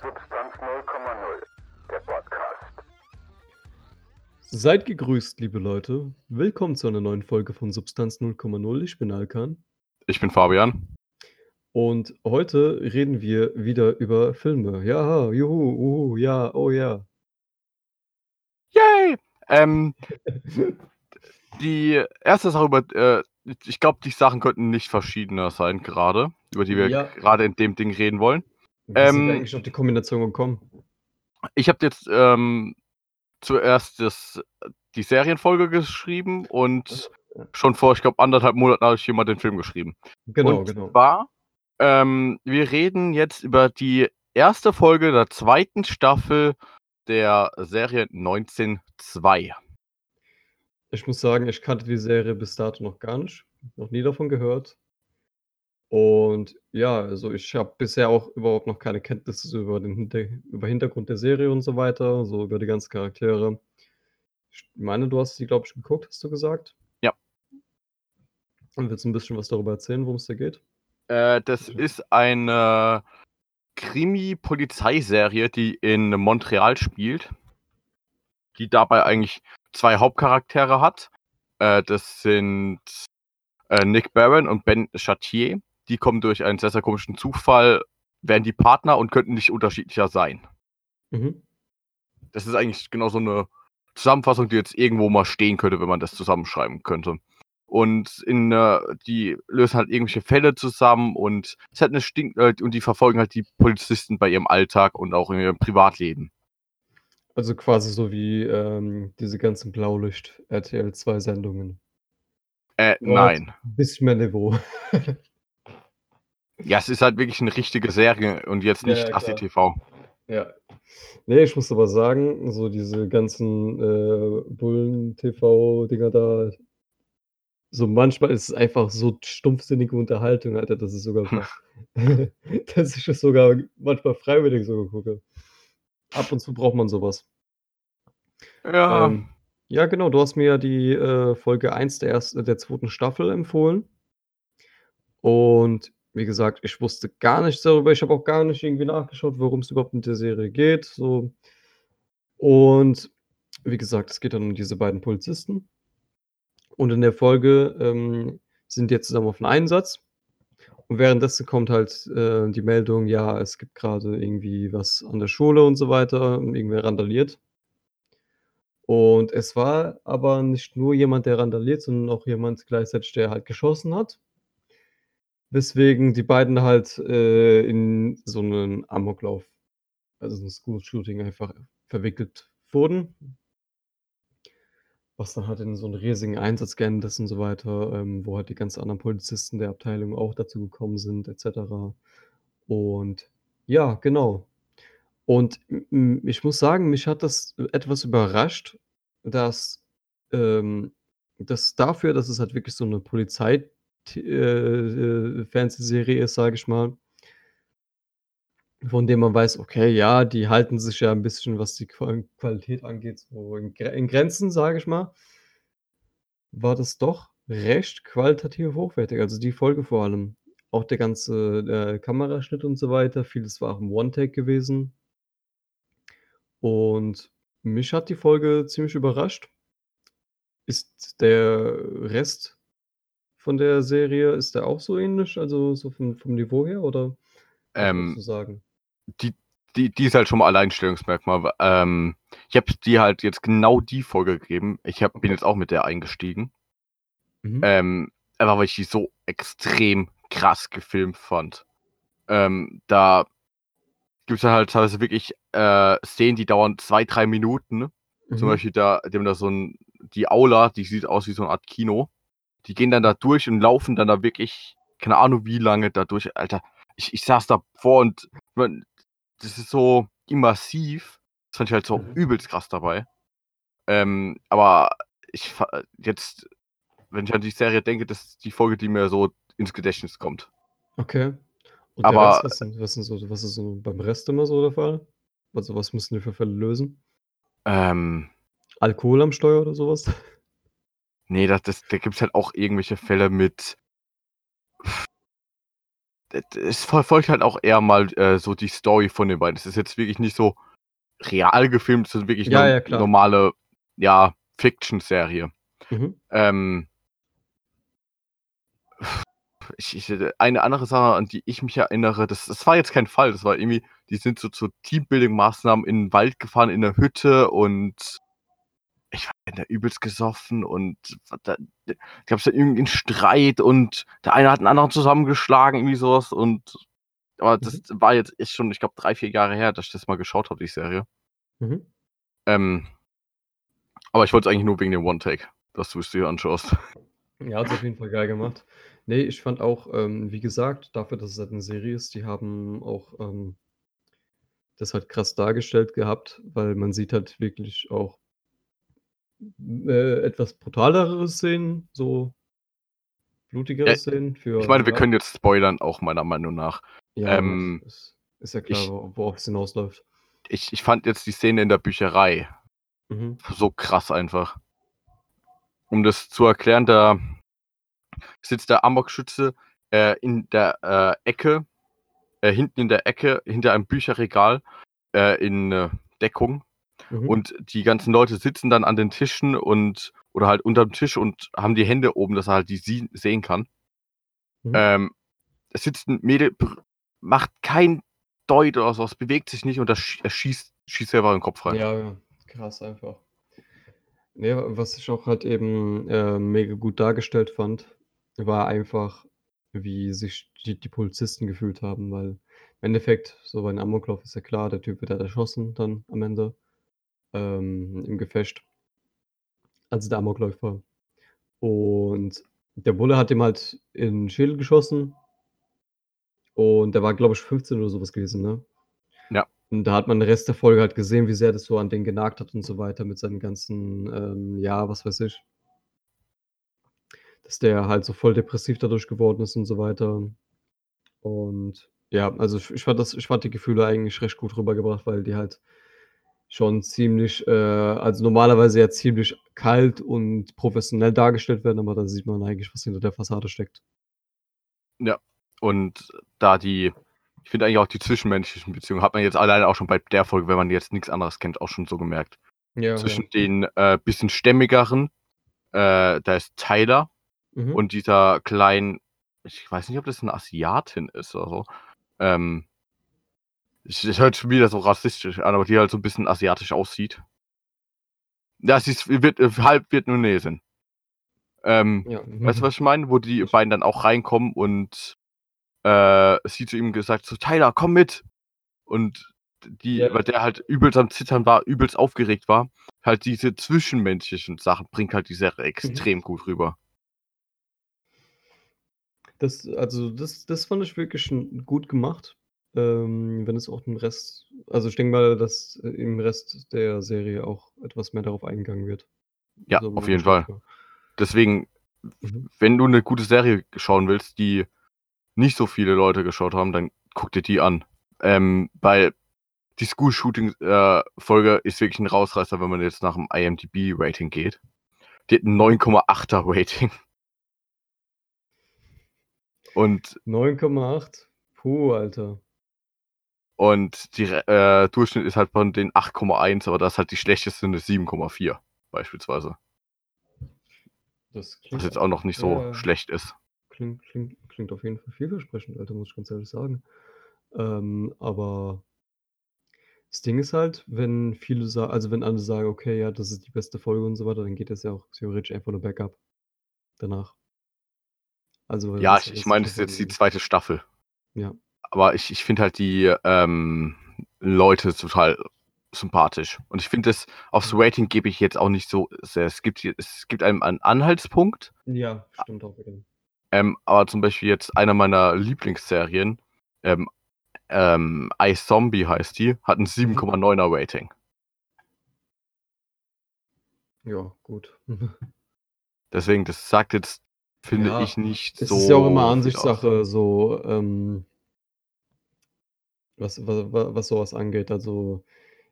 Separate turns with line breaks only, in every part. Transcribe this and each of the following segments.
Substanz 0,0, der Podcast.
Seid gegrüßt, liebe Leute. Willkommen zu einer neuen Folge von Substanz 0,0. Ich bin Alkan.
Ich bin Fabian.
Und heute reden wir wieder über Filme. Ja, juhu, uhu, ja, oh ja.
Yay! Ähm, die erste Sache über, äh, ich glaube, die Sachen könnten nicht verschiedener sein gerade, über die wir
Ja.
gerade in dem Ding reden wollen.
Wie
Ähm,
eigentlich auf die Kombination gekommen?
Ich habe jetzt ähm, zuerst das, die Serienfolge geschrieben und schon vor, ich glaube, anderthalb Monaten habe ich jemand den Film geschrieben.
Genau,
und
genau.
zwar, ähm, wir reden jetzt über die erste Folge der zweiten Staffel der Serie 19.2.
Ich muss sagen, ich kannte die Serie bis dato noch gar nicht. Noch nie davon gehört. Und ja, also ich habe bisher auch überhaupt noch keine Kenntnisse über den Hinter über Hintergrund der Serie und so weiter, so über die ganzen Charaktere. Ich meine, du hast die, glaube ich, geguckt, hast du gesagt?
Ja.
Und willst du ein bisschen was darüber erzählen, worum es da geht?
Äh, das ist eine Krimi-Polizeiserie, die in Montreal spielt, die dabei eigentlich zwei Hauptcharaktere hat. Äh, das sind äh, Nick Barron und Ben Chatier. Die kommen durch einen sehr, sehr komischen Zufall, werden die Partner und könnten nicht unterschiedlicher sein.
Mhm.
Das ist eigentlich genau so eine Zusammenfassung, die jetzt irgendwo mal stehen könnte, wenn man das zusammenschreiben könnte. Und in, äh, die lösen halt irgendwelche Fälle zusammen und es hat eine Stink äh, und die verfolgen halt die Polizisten bei ihrem Alltag und auch in ihrem Privatleben.
Also quasi so wie ähm, diese ganzen Blaulicht RTL 2 Sendungen.
Äh, nein.
ein bisschen mehr Niveau.
Ja, es ist halt wirklich eine richtige Serie und jetzt nicht
ja,
Assi
klar.
TV.
Ja. Nee, ich muss aber sagen, so diese ganzen äh, Bullen-TV-Dinger da, so manchmal ist es einfach so stumpfsinnige Unterhaltung, Alter, dass ich sogar, dass ich es sogar manchmal freiwillig sogar gucke. Ab und zu braucht man sowas.
Ja.
Ähm, ja, genau, du hast mir ja die äh, Folge 1 der, ersten, der zweiten Staffel empfohlen. Und wie gesagt, ich wusste gar nichts darüber. Ich habe auch gar nicht irgendwie nachgeschaut, worum es überhaupt in der Serie geht. So. Und wie gesagt, es geht dann um diese beiden Polizisten. Und in der Folge ähm, sind die jetzt zusammen auf einem Einsatz. Und währenddessen kommt halt äh, die Meldung, ja, es gibt gerade irgendwie was an der Schule und so weiter, irgendwer randaliert. Und es war aber nicht nur jemand, der randaliert, sondern auch jemand gleichzeitig, der halt geschossen hat. Weswegen die beiden halt äh, in so einen Amoklauf, also so ein School-Shooting einfach verwickelt wurden. Was dann halt in so einen riesigen Einsatz geendet ist und so weiter, ähm, wo halt die ganzen anderen Polizisten der Abteilung auch dazu gekommen sind, etc. Und ja, genau. Und ich muss sagen, mich hat das etwas überrascht, dass, ähm, dass dafür, dass es halt wirklich so eine Polizei äh, äh, Fernsehserie ist, sage ich mal, von dem man weiß, okay, ja, die halten sich ja ein bisschen, was die Qua Qualität angeht, so in in Grenzen, sage ich mal, war das doch recht qualitativ hochwertig. Also, die Folge vor allem. Auch der ganze, äh, Kameraschnitt und so weiter, vieles war auch im One-Take gewesen. Und mich hat die Folge ziemlich überrascht. Ist der Rest von der Serie ist der auch so ähnlich, also so vom vom Niveau her oder
Ähm,
du sagen?
die, die, die ist halt schon mal Alleinstellungsmerkmal. Ähm, ich habe dir halt jetzt genau die Folge gegeben. Ich hab, bin jetzt auch mit der eingestiegen.
Mhm.
Ähm, einfach weil ich die so extrem krass gefilmt fand. Ähm, da gibt es dann halt teilweise wirklich äh, Szenen, die dauern zwei, drei Minuten. ne? Zum
Mhm.
Beispiel da, dem da so ein, die Aula, die sieht aus wie so eine Art Kino. Die gehen dann da durch und laufen dann da wirklich, keine Ahnung wie lange da durch. Alter, ich, ich saß da vor und man, das ist so immersiv. Das fand ich halt so
Mhm.
übelst krass dabei. Ähm, aber ich jetzt, wenn ich an die Serie denke, das ist die Folge, die mir so ins Gedächtnis kommt.
Okay. Und
Aber-
Rest, was sind was sind so was ist so beim Rest immer so der Fall? Also, was müssen die für Fälle lösen?
Ähm,
Alkohol am Steuer oder sowas?
Nee, das, das, da gibt es halt auch irgendwelche Fälle mit es verfolgt halt auch eher mal, äh, so die Story von den beiden. Es ist jetzt wirklich nicht so real gefilmt, es ist wirklich
Ja,
'ne
ja,
normale, ja, Fiction-Serie.
Mhm.
Ähm ich ich eine andere Sache, an die ich mich erinnere, das das war jetzt kein Fall, das war irgendwie die sind so zu Teambuilding-Maßnahmen in 'n Wald gefahren in 'ne Hütte und ich war da übelst gesoffen und da d gab's da irgend 'n Streit und der eine hat 'n anderen zusammengeschlagen, irgendwie so was und aber das
Mhm.
war jetzt echt schon, ich glaube, 3, 4 Jahre her, dass ich das mal geschaut habe, die Serie.
Mhm.
Ähm, aber ich wollte es eigentlich nur wegen dem One Take, dass du es dir anschaust.
Ja, hat's auf jeden Fall geil gemacht. Ne, ich fand auch, ähm, wie gesagt, dafür, dass es halt 'ne Serie ist, die haben auch, ähm das halt krass dargestellt gehabt, weil man sieht halt wirklich auch äh, etwas brutalere Szenen, so blutigere
Ja,
Szenen
ich
für
meine, wir
ja.
können jetzt spoilern, auch meiner Meinung nach.
Ja,
Ähm,
ist ist ja klar,
ich
wo worauf es hinausläuft.
ich ich fand jetzt die Szene in der Bücherei
Mhm.
so krass einfach. Um das zu erklären, da sitzt der Amokschütze, äh, in der, äh, Ecke äh, hinten in der Ecke hinter einem Bücherregal, äh, in, äh, Deckung
Mhm.
und die ganzen Leute sitzen dann an den Tischen und oder halt unterm Tisch und haben die Hände oben, dass er halt die sie sehen kann.
Mhm.
Ähm, es sitzt 'n Mädel, macht kein Deut oder so was, bewegt sich nicht und er sch er schießt schießt selber in 'n Kopf rein.
Ja, ja, krass einfach. Wa was ich auch halt eben, äh, mega gut dargestellt fand, war einfach, wie sich die die Polizisten gefühlt haben, weil im Endeffekt, so bei 'n Amoklauf ist ja klar, der Typ wird halt erschossen dann am Ende, ähm, im Gefecht. Also der Amokläufer. Und der Bulle hat ihm halt in 'n Schädel geschossen. Und der war, glaube ich, 15 oder so was gewesen, ne?
Ja.
Und da hat man den Rest der Folge halt gesehen, wie sehr das so an den genagt hat und so weiter mit seinen ganzen, ähm, ja, was weiß ich dass der halt so voll depressiv dadurch geworden ist und so weiter. Und ja, also ich ich fand das ich fand die Gefühle eigentlich recht gut rübergebracht, weil die halt schon ziemlich, äh also normalerweise ja ziemlich kalt und professionell dargestellt werden, aber da sieht man eigentlich, was hinter der Fassade steckt.
Ja, und da die ich finde eigentlich auch die zwischenmenschlichen Beziehungen hat man jetzt alleine auch schon bei der Folge, wenn man jetzt nix anderes kennt, auch schon so gemerkt.
Ja,
Zwischen
ja.
den, äh, bisschen stämmigeren, äh, da ist Tyler
Mhm.
und dieser kleinen ich weiß nicht, ob das 'ne Asiatin ist oder so. Ähm es es hört schon wieder so rassistisch an, aber die halt so 'n bisschen asiatisch aussieht. Ja, sie ist wird halb Vietnamesin. Ähm,
Ja.
weißt du, was ich meine? Wo die beiden dann auch reinkommen und, äh, sie zu ihm gesagt so: „Tyler, komm mit!“ Und die
Ja.
weil der halt übelst am Zittern war, übelst aufgeregt war. Halt diese zwischenmenschlichen Sachen bringt halt die Serie
Mhm.
extrem gut rüber.
Das also, das das fand ich wirklich gut gemacht, ähm, wenn es auch den Rest also, ich denke mal, dass im Rest der Serie auch etwas mehr darauf eingegangen wird.
Ja,
So
auf jeden Fall. Deswegen, w
Mhm.
wenn du 'ne gute Serie schauen willst, die nicht so viele Leute geschaut haben, dann guck dir die an. Ähm, weil die School Shooting, äh, Folge ist wirklich 'n Rausreißer, wenn man jetzt nach dem IMDb-Rating geht. Die hat 'n 9,8er Rating. Und
9,8? Puh, Alter.
Und die äh, Durchschnitt ist halt von den 8,1, aber da ist halt die schlechteste 'ne 7,4 beispielsweise.
Das
Was
klingt
jetzt auch noch nicht so
ja,
schlecht ist.
klingt klingt klingt auf jeden Fall vielversprechend, Alter, muss ich ganz ehrlich sagen. Ähm, aber das Ding ist halt, wenn viele sa also, wenn alle sagen: „Okay, ja, das ist die beste Folge“ und so weiter, dann geht das ja auch theoretisch einfach nur bergab danach. Also,
Ja,
was
ich ich meine, das ist jetzt die 2. Staffel.
Ja.
Aber ich ich finde halt die, ähm, Leute total sympathisch. Und ich finde das aufs
Mhm.
Rating gebe ich jetzt auch nicht so sehr. Es gibt es gibt einem einen Anhaltspunkt.
Ja, stimmt auch wieder.
Ähm, aber zum Beispiel jetzt einer meiner Lieblingsserien, ähm, ähm, iZombie heißt die, hat 'n
Mhm.
7,9er Rating.
Ja, gut.
Deswegen, das sagt jetzt, finde
Ja,
ich, nicht
es ist ja auch immer
so.
Ansichtssache, so, ähm was wa wa was was angeht. Also,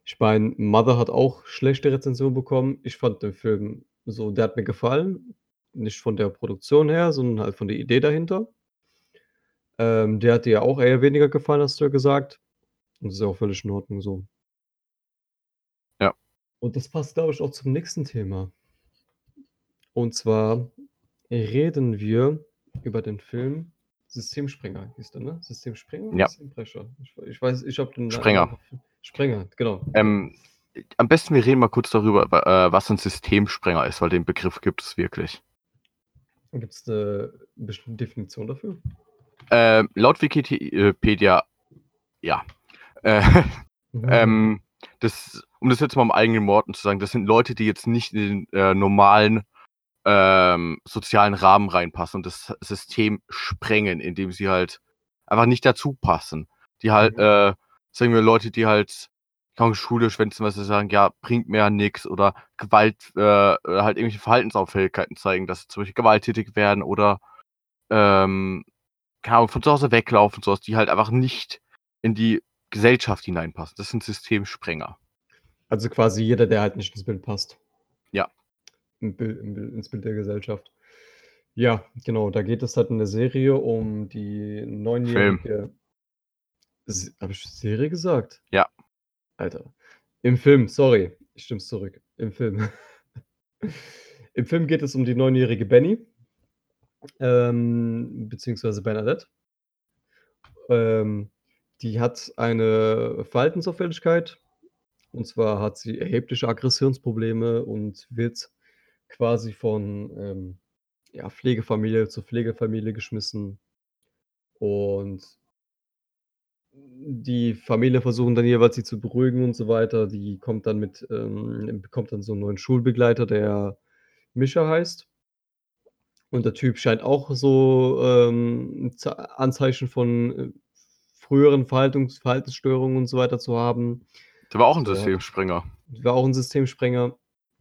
ich meine, Mother hat auch schlechte Rezensionen bekommen. Ich fand den Film so der hat mir gefallen, nicht von der Produktion her, sondern halt von der Idee dahinter. Ähm, der hat dir ja auch eher weniger gefallen, hast du ja gesagt. Und das ist ja auch völlig in Ordnung so.
Ja.
Und das passt, glaube ich, auch zum nächsten Thema. Und zwar reden wir über den Film Systemsprenger hieß der, ne? Systemsprenger oder
Ja.
Systembrecher? Ich ich weiß ich habe den
Sprenger.
Sprenger, genau.
Ähm, am besten wir reden mal kurz darüber, äh, was ein Systemsprenger ist, weil den Begriff gibt es wirklich.
Gibt's 'ne bestimmte Definition dafür?
Ähm, laut Wikipedia ja. Äh,
Mhm.
ähm, das um das jetzt mal im eigenen Worten zu sagen, das sind Leute, die jetzt nicht in den, äh, normalen, ähm, sozialen Rahmen reinpassen und das System sprengen, indem sie halt einfach nicht dazu passen. Die halt,
Mhm.
äh, sagen wir Leute, die halt Ahnung, Schule schwänzen, weil sie sagen: „Ja, bringt mir ja nix“ oder Gewalt äh, halt irgendwelche Verhaltensauffälligkeiten zeigen, dass sie zum Beispiel gewalttätig werden oder, ähm, keine Ahnung, von zu Hause weglaufen, so was, die halt einfach nicht in die Gesellschaft hineinpassen. Das sind Systemsprenger.
Also, quasi jeder, der halt nicht ins Bild passt.
Ja.
Bild ins Bild der Gesellschaft. Ja, genau, da geht es halt in der Serie um die neunjährige S habe ich Serie gesagt?
Ja.
Alter. Im Film, sorry, ich stimm's zurück. Im Film. Im Film geht es um die neunjährige Benny, ähm, beziehungsweise Bernadette. Ähm, die hat eine Verhaltensauffälligkeit. Und zwar hat sie erhebliche Aggressionsprobleme und wird quasi von, ähm, ja, Pflegefamilie zu Pflegefamilie geschmissen. Und die Familie versuchen dann jeweils, sie zu beruhigen und so weiter. Die kommt dann mit ähm, bekommt dann so 'n neuen Schulbegleiter, der Mischa heißt. Und der Typ scheint auch so, ähm, Ze Anzeichen von, äh, früheren Verhaltungs Verhaltensstörungen und so weiter zu haben.
Der war auch 'n
So, ja.
Systemsprenger.
War auch 'n Systemsprenger.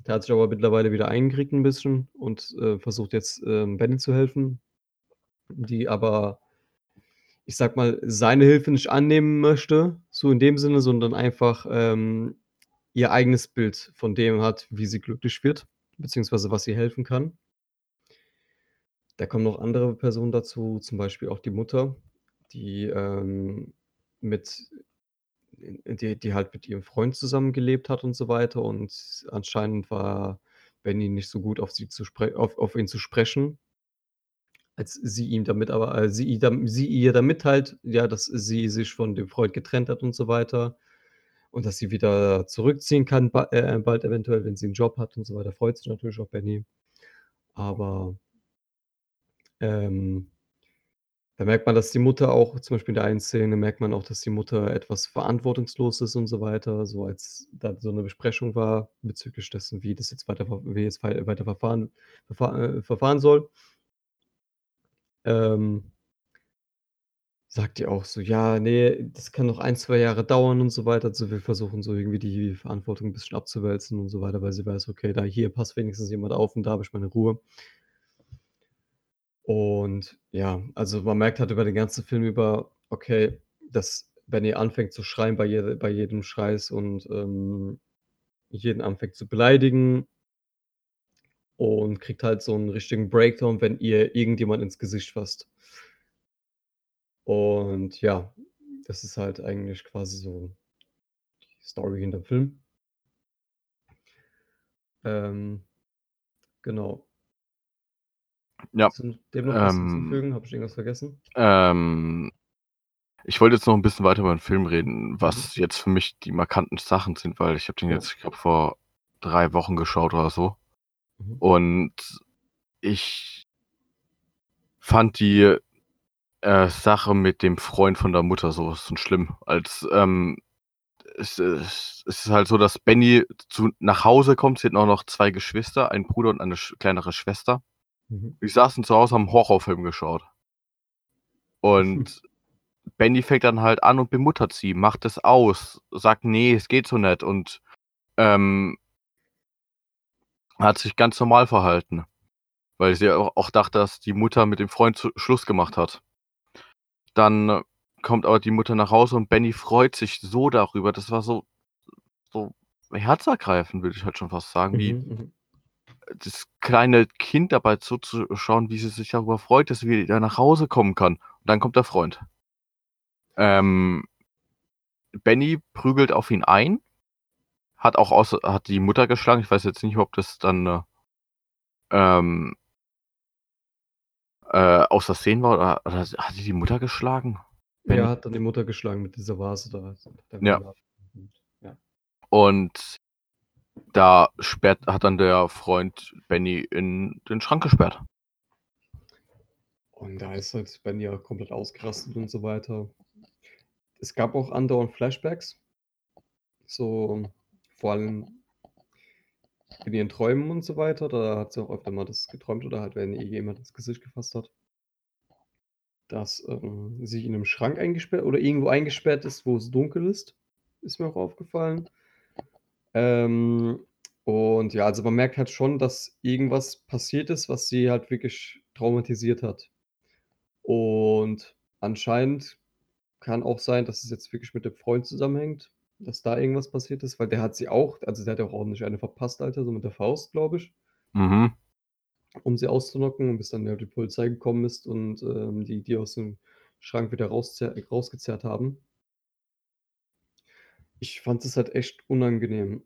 Der hat sich aber mittlerweile wieder eingekriegt 'n bisschen und, äh, versucht jetzt, ähm, Benny zu helfen, die aber, ich sage mal, seine Hilfe nicht annehmen möchte, so in dem Sinne, sondern einfach, ähm, ihr eigenes Bild von dem hat, wie sie glücklich wird, beziehungsweise was ihr helfen kann. Da kommen noch andere Personen dazu, zum Beispiel auch die Mutter, die, ähm, mit die die halt mit ihrem Freund zusammengelebt hat und so weiter und anscheinend war Benny nicht so gut auf sie zu auf auf ihn zu sprechen. Als sie ihm damit aber äh, sie sie ihr dann mitteilt, ja, dass sie sich von dem Freund getrennt hat und so weiter und dass sie wieder zurückziehen kann ba äh, bald eventuell, wenn sie 'n Job hat und so weiter, freut sich natürlich auch Benny. Aber ähm da merkt man, dass die Mutter auch zum Beispiel in der einen Szene merkt man auch, dass die Mutter etwas verantwortungslos ist und so weiter, so als da so 'ne Besprechung war bezüglich dessen, wie das jetzt weiter wie jetzt wei weiter verfahren verfahr äh, verfahren soll. Ähm sagt die auch so: „Ja, ne, das kann noch 1, 2 Jahre dauern“ und so weiter. Also, wir versuchen so irgendwie die Verantwortung 'n bisschen abzuwälzen und so weiter, weil sie weiß: „Okay, da hier passt wenigstens jemand auf und da habe ich meine Ruhe.“ Und ja, also, man merkt halt über den ganzen Film über, okay, dass Benny anfängt zu schreien bei jede bei jedem Scheiß und, ähm, jeden anfängt zu beleidigen und kriegt halt so 'n richtigen Breakdown, wenn ihr irgendjemand ins Gesicht fasst. Und ja, das ist halt eigentlich quasi so die Story hinterm Film. Ähm, genau.
Ja,
dem noch was
ähm
hinzufügen? Habe ich irgendwas vergessen?
Ähm, ich wollte jetzt noch 'n bisschen weiter über den Film reden,
Mhm.
was jetzt für mich die markanten Sachen sind, weil ich habe den jetzt, ich glaube, vor 3 Wochen geschaut oder so.
Mhm.
Und ich fand die, äh, Sache mit dem Freund von der Mutter so von schlimm, als, ähm es es es ist halt so, dass Benny zu nach Hause kommt. Sie hat auch noch 2 Geschwister, einen Bruder und eine sch kleinere Schwester.
Mhm.
Die saßen zu Hause, haben Horrorfilm geschaut. Und Benny fängt dann halt an und bemuttert sie, macht es aus, sagt: „Ne, es geht so nicht“ und, ähm hat sich ganz normal verhalten, weil sie au auch dachte, dass die Mutter mit dem Freund Schluss gemacht hat. Dann kommt aber die Mutter nach Hause und Benny freut sich so darüber. Das war so so herzergreifend, würde ich halt schon fast sagen, wie
Mhm, mhm.
Das kleine Kind dabei zuzuschauen, wie sie sich darüber freut, dass sie wieder nach Hause kommen kann. Dann kommt der Freund. Ähm, Benny prügelt auf ihn ein, hat auch aus, hat die Mutter geschlagen. Ich weiß jetzt nicht, ob das dann äh, ähm, äh, aus Versehen war oder, oder hat sie die Mutter geschlagen? Benny?
Er hat dann die Mutter geschlagen mit dieser Vase da. der
Ja.
Und, ja.
Und da sperrt, hat dann der Freund Benny in den Schrank gesperrt.
Und da ist halt Benny ja komplett ausgerastet und so weiter. Es gab auch andauernd Flashbacks. So, vor allem in ihren Träumen und so weiter. Da hat sie auch öfter mal das geträumt oder halt, wenn ihr jemand ins Gesicht gefasst hat. Dass ähm, sie in einem Schrank eingesperrt oder irgendwo eingesperrt ist, wo es dunkel ist. Ist mir auch aufgefallen. Ähm, und ja, also man merkt halt schon, dass irgendwas passiert ist, was sie halt wirklich traumatisiert hat. Und anscheinend kann auch sein, dass es jetzt wirklich mit dem Freund zusammenhängt, dass da irgendwas passiert ist, weil der hat sie auch, also der hat ja auch ordentlich eine verpasst, Alter, so mit der Faust, glaube ich,
Mhm.
um sie auszunocken, bis dann ja die Polizei gekommen ist und ähm, die die aus dem Schrank wieder rausgezerrt haben. Ich fand es halt echt unangenehm.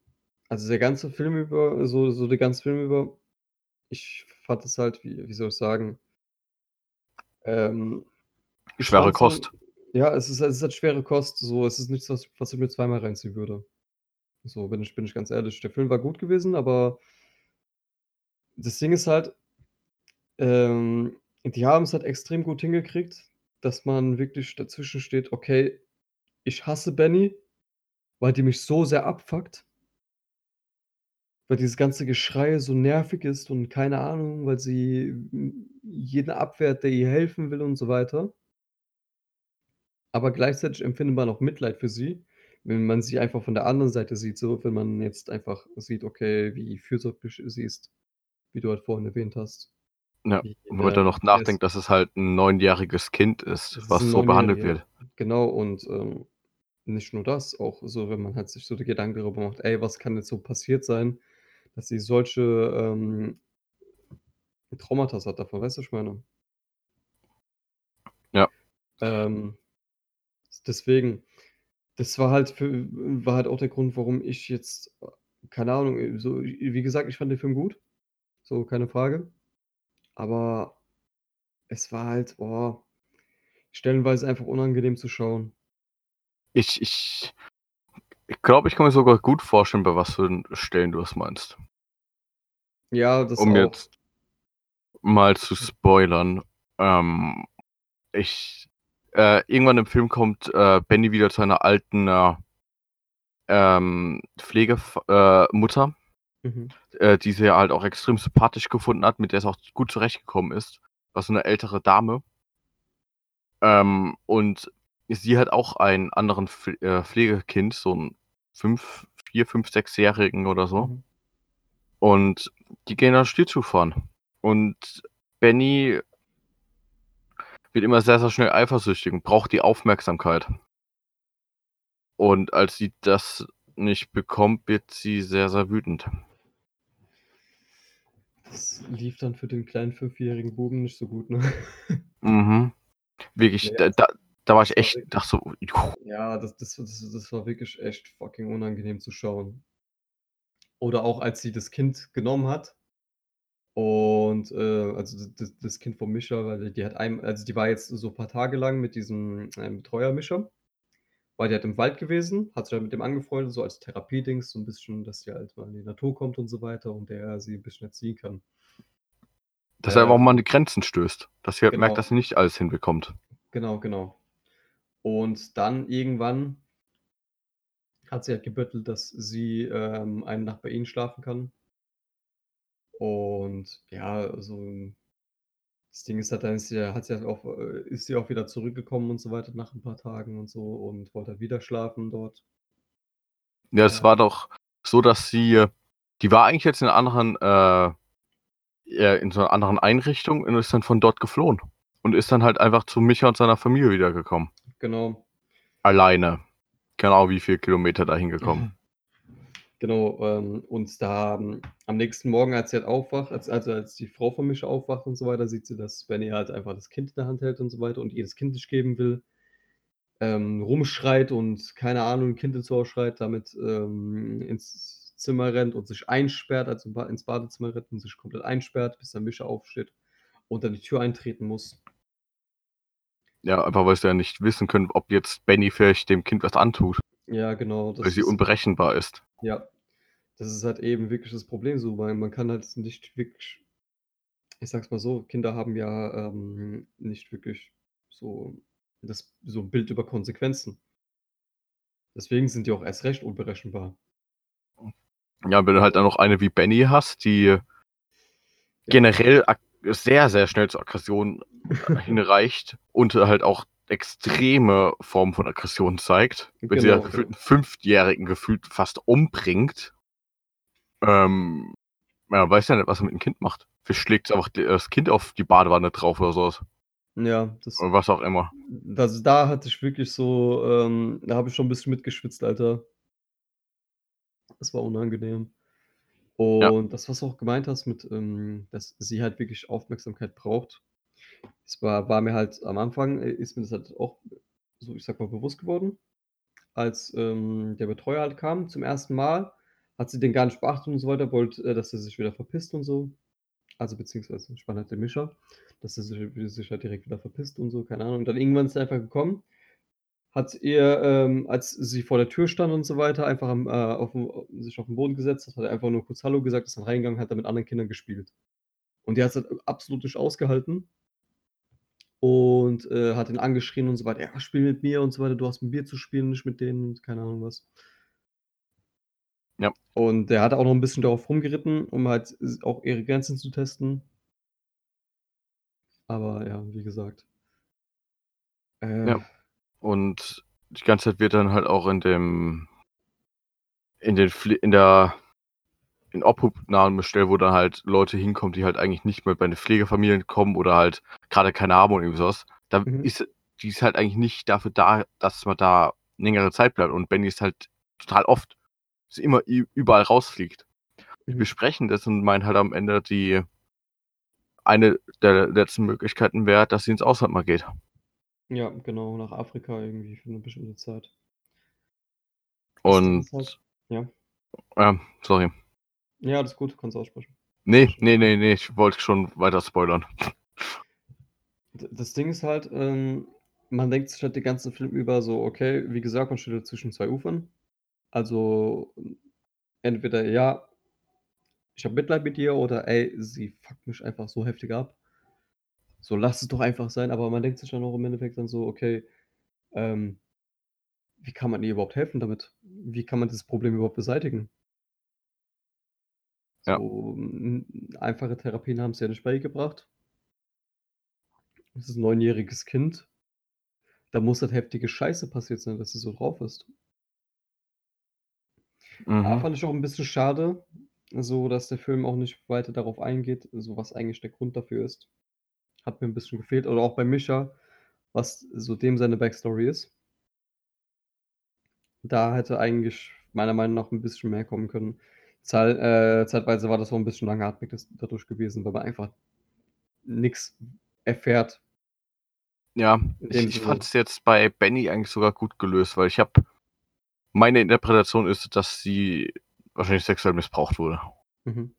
Also der ganze Film über, so, so der ganze Film über, ich fand es halt, wie, wie soll ich sagen, ähm,
Schwere
fand's
Kost.
Ja, es ist, es ist halt schwere Kost. So, es ist nichts, was, was ich mir zweimal reinziehen würde. So, bin ich, bin ich ganz ehrlich. Der Film war gut gewesen, aber das Ding ist halt, ähm, die haben es halt extrem gut hingekriegt, dass man wirklich dazwischen steht, okay, ich hasse Benny, weil die mich so sehr abfuckt. Weil dieses ganze Geschrei so nervig ist und keine Ahnung, weil sie jeden abwehrt, der ihr helfen will und so weiter. Aber gleichzeitig empfindet man auch Mitleid für sie, wenn man sie einfach von der anderen Seite sieht, so wenn man jetzt einfach sieht, okay, wie fürsorglich sie ist, wie du halt vorhin erwähnt hast.
Ja, wo man dann noch
ist-
nachdenkt, dass es halt ein neunjähriges Kind ist, was so behandelt wird.
Genau, und ähm, nicht nur das, auch so, wenn man halt sich so die Gedanken darüber macht, ey, was kann jetzt so passiert sein, dass sie solche ähm, Traumata hat davon, weißt du, ich meine?
Ja.
Ähm, deswegen, das war halt für, war halt auch der Grund, warum ich jetzt, keine Ahnung, so, wie gesagt, ich fand den Film gut, so, keine Frage, aber es war halt, boah, stellenweise einfach unangenehm zu schauen.
Ich, ich, ich glaube, ich kann mir sogar gut vorstellen, bei was für Stellen du es meinst.
Ja, das
um
auch.
jetzt mal zu spoilern. Ähm, ich, äh, irgendwann im Film kommt äh, Benny wieder zu einer alten äh, ähm, Pflegemutter, äh,
Mhm.
äh, die sie halt auch extrem sympathisch gefunden hat, mit der es auch gut zurechtgekommen ist. Was eine ältere Dame. Ähm, und sie hat auch einen anderen äh, Pflegekind, so ein fünf, vier, fünf, sechsjährigen oder so.
Mhm.
Und die gehen dann Schlittschuh fahren. Und Benny wird immer sehr, sehr schnell eifersüchtig und braucht die Aufmerksamkeit. Und als sie das nicht bekommt, wird sie sehr, sehr wütend.
Das lief dann für den kleinen fünfjährigen Buben nicht so gut, ne?
Mhm. Wirklich,
Nee,
da, da, da war ich
war
echt,
wirklich-
dachte so, juh,
Ja, das, das, das, das war wirklich echt fucking unangenehm zu schauen. Oder auch als sie das Kind genommen hat. Und äh, also das, das Kind von Mischa, weil die, hat einem, also die war jetzt so ein paar Tage lang mit diesem ähm, Betreuer Mischa. War die halt im Wald gewesen, hat sich halt mit dem angefreundet, so als Therapiedings, so ein bisschen, dass sie halt mal in die Natur kommt und so weiter und der sie ein bisschen erziehen kann.
dass er einfach
Ähm,
mal an die Grenzen stößt. Dass sie halt
genau.
merkt, dass sie nicht alles hinbekommt.
Genau, genau. Und dann irgendwann hat sie halt gebettelt, dass sie ähm, eine Nacht bei ihnen schlafen kann. Und ja, also das Ding ist halt, dann ist sie, hat sie halt auch, äh, ist sie auch wieder zurückgekommen und so weiter nach ein paar Tagen und so und wollte halt wieder schlafen dort.
Ja, es
Ja.
war doch so, dass sie, äh, die war eigentlich jetzt in einer anderen, äh, ja, in so einer anderen Einrichtung und ist dann von dort geflohen. Und ist dann halt einfach zu Micha und seiner Familie wiedergekommen.
Genau.
Alleine. Genau wie viele Kilometer dahin gekommen.
Genau, ähm, und da ähm, am nächsten Morgen, als sie halt aufwacht, als, also als die Frau von Mischa aufwacht und so weiter, sieht sie, dass Benny halt einfach das Kind in der Hand hält und so weiter und ihr das Kind nicht geben will, ähm, rumschreit und keine Ahnung, ein Kind ins Ohr schreit, damit ähm, ins Zimmer rennt und sich einsperrt, also ins Badezimmer rennt und sich komplett einsperrt, bis der Mischa aufsteht und dann die Tür eintreten muss.
Ja, einfach weil sie ja nicht wissen können, ob jetzt Benny vielleicht dem Kind was antut.
Ja, genau.
weil sie unberechenbar ist.
Ja, das ist halt eben wirklich das Problem so, weil man kann halt nicht wirklich, ich sag's mal so, Kinder haben ja ähm, nicht wirklich so das so ein Bild über Konsequenzen. Deswegen sind die auch erst recht unberechenbar.
Ja, wenn du halt dann noch eine wie Benny hast, die ja. generell sehr, sehr schnell zur Aggression hinreicht und halt auch extreme Formen von Aggression zeigt, wenn genau, sie gefühlt einen Fünfjährigen gefühlt fast umbringt. Ähm, man weiß ja nicht, was er mit dem Kind macht. Vielleicht schlägt einfach das Kind auf die Badewanne drauf oder sowas.
Ja,
das. Oder was auch immer.
Das, da hatte ich wirklich so, ähm, da habe ich schon ein bisschen mitgeschwitzt, Alter. Das war unangenehm. Und ja. das, was du auch gemeint hast, mit, ähm, dass sie halt wirklich Aufmerksamkeit braucht, das war, war mir halt am Anfang, äh, ist mir das halt auch so, ich sag mal, bewusst geworden. Als ähm, der Betreuer halt kam zum ersten Mal, hat sie den gar nicht beachtet und so weiter, wollte, äh, dass er sich wieder verpisst und so. Also beziehungsweise spann halt den Mischer, dass er sich, sich halt direkt wieder verpisst und so, keine Ahnung. Und dann irgendwann ist er einfach gekommen, hat ihr, ähm, als sie vor der Tür stand und so weiter, einfach am, äh, auf, sich auf den Boden gesetzt, hat einfach nur kurz Hallo gesagt, ist dann reingegangen, hat dann mit anderen Kindern gespielt. Und die hat es halt absolut nicht ausgehalten und äh, hat ihn angeschrien und so weiter. Ja, spiel mit mir und so weiter. Du hast mit mir zu spielen, nicht mit denen und keine Ahnung was.
Ja.
Und der hat auch noch ein bisschen darauf rumgeritten, um halt auch ihre Grenzen zu testen. Aber ja, wie gesagt.
Äh, ja. Und die ganze Zeit wird dann halt auch in dem in den in der in obhubnahen Bestell, wo dann halt Leute hinkommen, die halt eigentlich nicht mehr bei den Pflegefamilien kommen oder halt gerade keine haben oder irgendwas. Da mhm. ist die ist halt eigentlich nicht dafür da, dass man da längere Zeit bleibt. Und Benny ist halt total oft, dass immer überall rausfliegt. Mhm. Wir besprechen das und meinen halt am Ende die eine der letzten Möglichkeiten wäre, dass sie ins Ausland mal geht.
Ja, genau, nach Afrika irgendwie für eine bestimmte Zeit.
Und halt,
ja.
Ja, sorry.
Ja, das ist gut, du kannst aussprechen.
Nee, nee, nee, nee, ich wollte schon weiter spoilern.
Das Ding ist halt, ähm, man denkt sich halt den ganzen Film über so, okay, wie gesagt, man steht halt zwischen zwei Ufern. Also entweder ja, ich habe Mitleid mit dir oder ey, sie fuckt mich einfach so heftig ab. So, lass es doch einfach sein, aber man denkt sich dann auch im Endeffekt dann so, okay, ähm, wie kann man ihr überhaupt helfen damit? Wie kann man das Problem überhaupt beseitigen?
Ja.
So, einfache Therapien haben sie ja nicht beigebracht. Das ist ein neunjähriges Kind. Da muss halt heftige Scheiße passiert sein, dass sie so drauf ist. Mhm. Da fand ich auch ein bisschen schade, so dass der Film auch nicht weiter darauf eingeht, so was eigentlich der Grund dafür ist. Hat mir ein bisschen gefehlt. Oder auch bei Mischa, was so dem seine Backstory ist. Da hätte eigentlich meiner Meinung nach ein bisschen mehr kommen können. Zeit, äh, zeitweise war das auch ein bisschen langatmig das, dadurch gewesen, weil man einfach nichts erfährt.
Ja, ich, ich fand es jetzt bei Benny eigentlich sogar gut gelöst, weil ich habe meine Interpretation ist, dass sie wahrscheinlich sexuell missbraucht wurde. Mhm.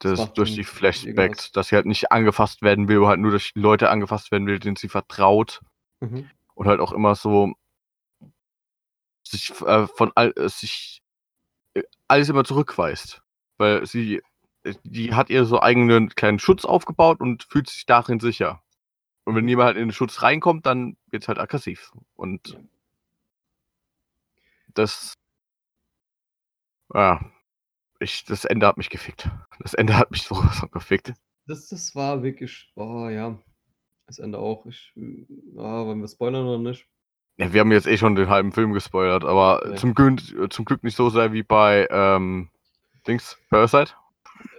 Das, durch die Flashbacks, dass sie halt nicht angefasst werden will, halt nur durch Leute angefasst werden will, denen sie vertraut. Mhm. Und halt auch immer so sich äh, von all, äh, sich äh, alles immer zurückweist. Weil sie, äh, die hat ihr so eigenen kleinen Schutz aufgebaut und fühlt sich darin sicher. Und wenn jemand halt in den Schutz reinkommt, dann wird es halt aggressiv. Und das. Ja. Ich, das Ende hat mich gefickt. Das Ende hat mich sowas von gefickt.
Das, das war wirklich. Oh ja. Das Ende auch. Ich, oh, wollen wir spoilern oder nicht?
Ja, wir haben jetzt eh schon den halben Film gespoilert, aber ja. zum, Glück, zum Glück nicht so sehr wie bei ähm, Dings, Parasite.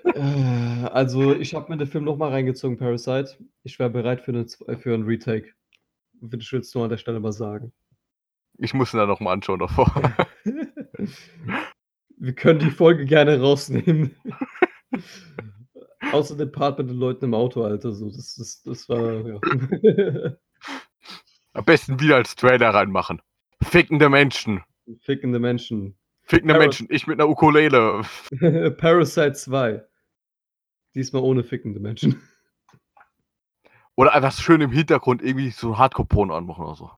Äh, also, ich habe mir den Film nochmal reingezogen, Parasite. Ich wäre bereit für, eine, für einen Retake. Würde ich jetzt nur an der Stelle mal sagen.
Ich muss ihn dann nochmal anschauen davor.
Wir können die Folge gerne rausnehmen. Außer den Part mit den Leuten im Auto, Alter. So, das, das, das war. Ja.
Am besten wieder als Trailer reinmachen. Fickende Menschen.
Fickende Menschen.
Fickende
Paras-
Menschen. Ich mit einer Ukulele.
Parasite 2. Diesmal ohne fickende Menschen.
Oder einfach schön im Hintergrund irgendwie so Hardcore-Porn anmachen oder so.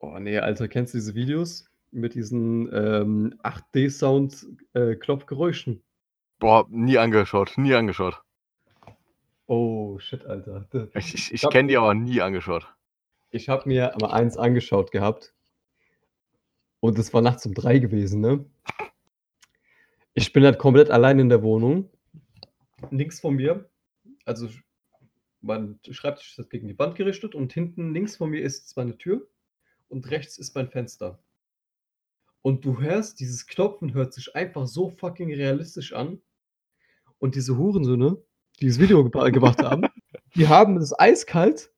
Oh nee, Alter, kennst du diese Videos mit diesen ähm, 8D-Sound-Klopfgeräuschen?
Boah, nie angeschaut. Nie angeschaut.
oh, shit, Alter.
Ich, ich, ich kenne die aber nie angeschaut.
Ich habe mir mal eins angeschaut gehabt. Und es war nachts um drei gewesen, ne? Ich bin halt komplett allein in der Wohnung. Links von mir, also mein Schreibtisch ist gegen die Wand gerichtet und hinten links von mir ist meine Tür und rechts ist mein Fenster. Und du hörst, dieses Klopfen hört sich einfach so fucking realistisch an. Und diese Hurensöhne, die das Video gemacht haben, die haben das eiskalt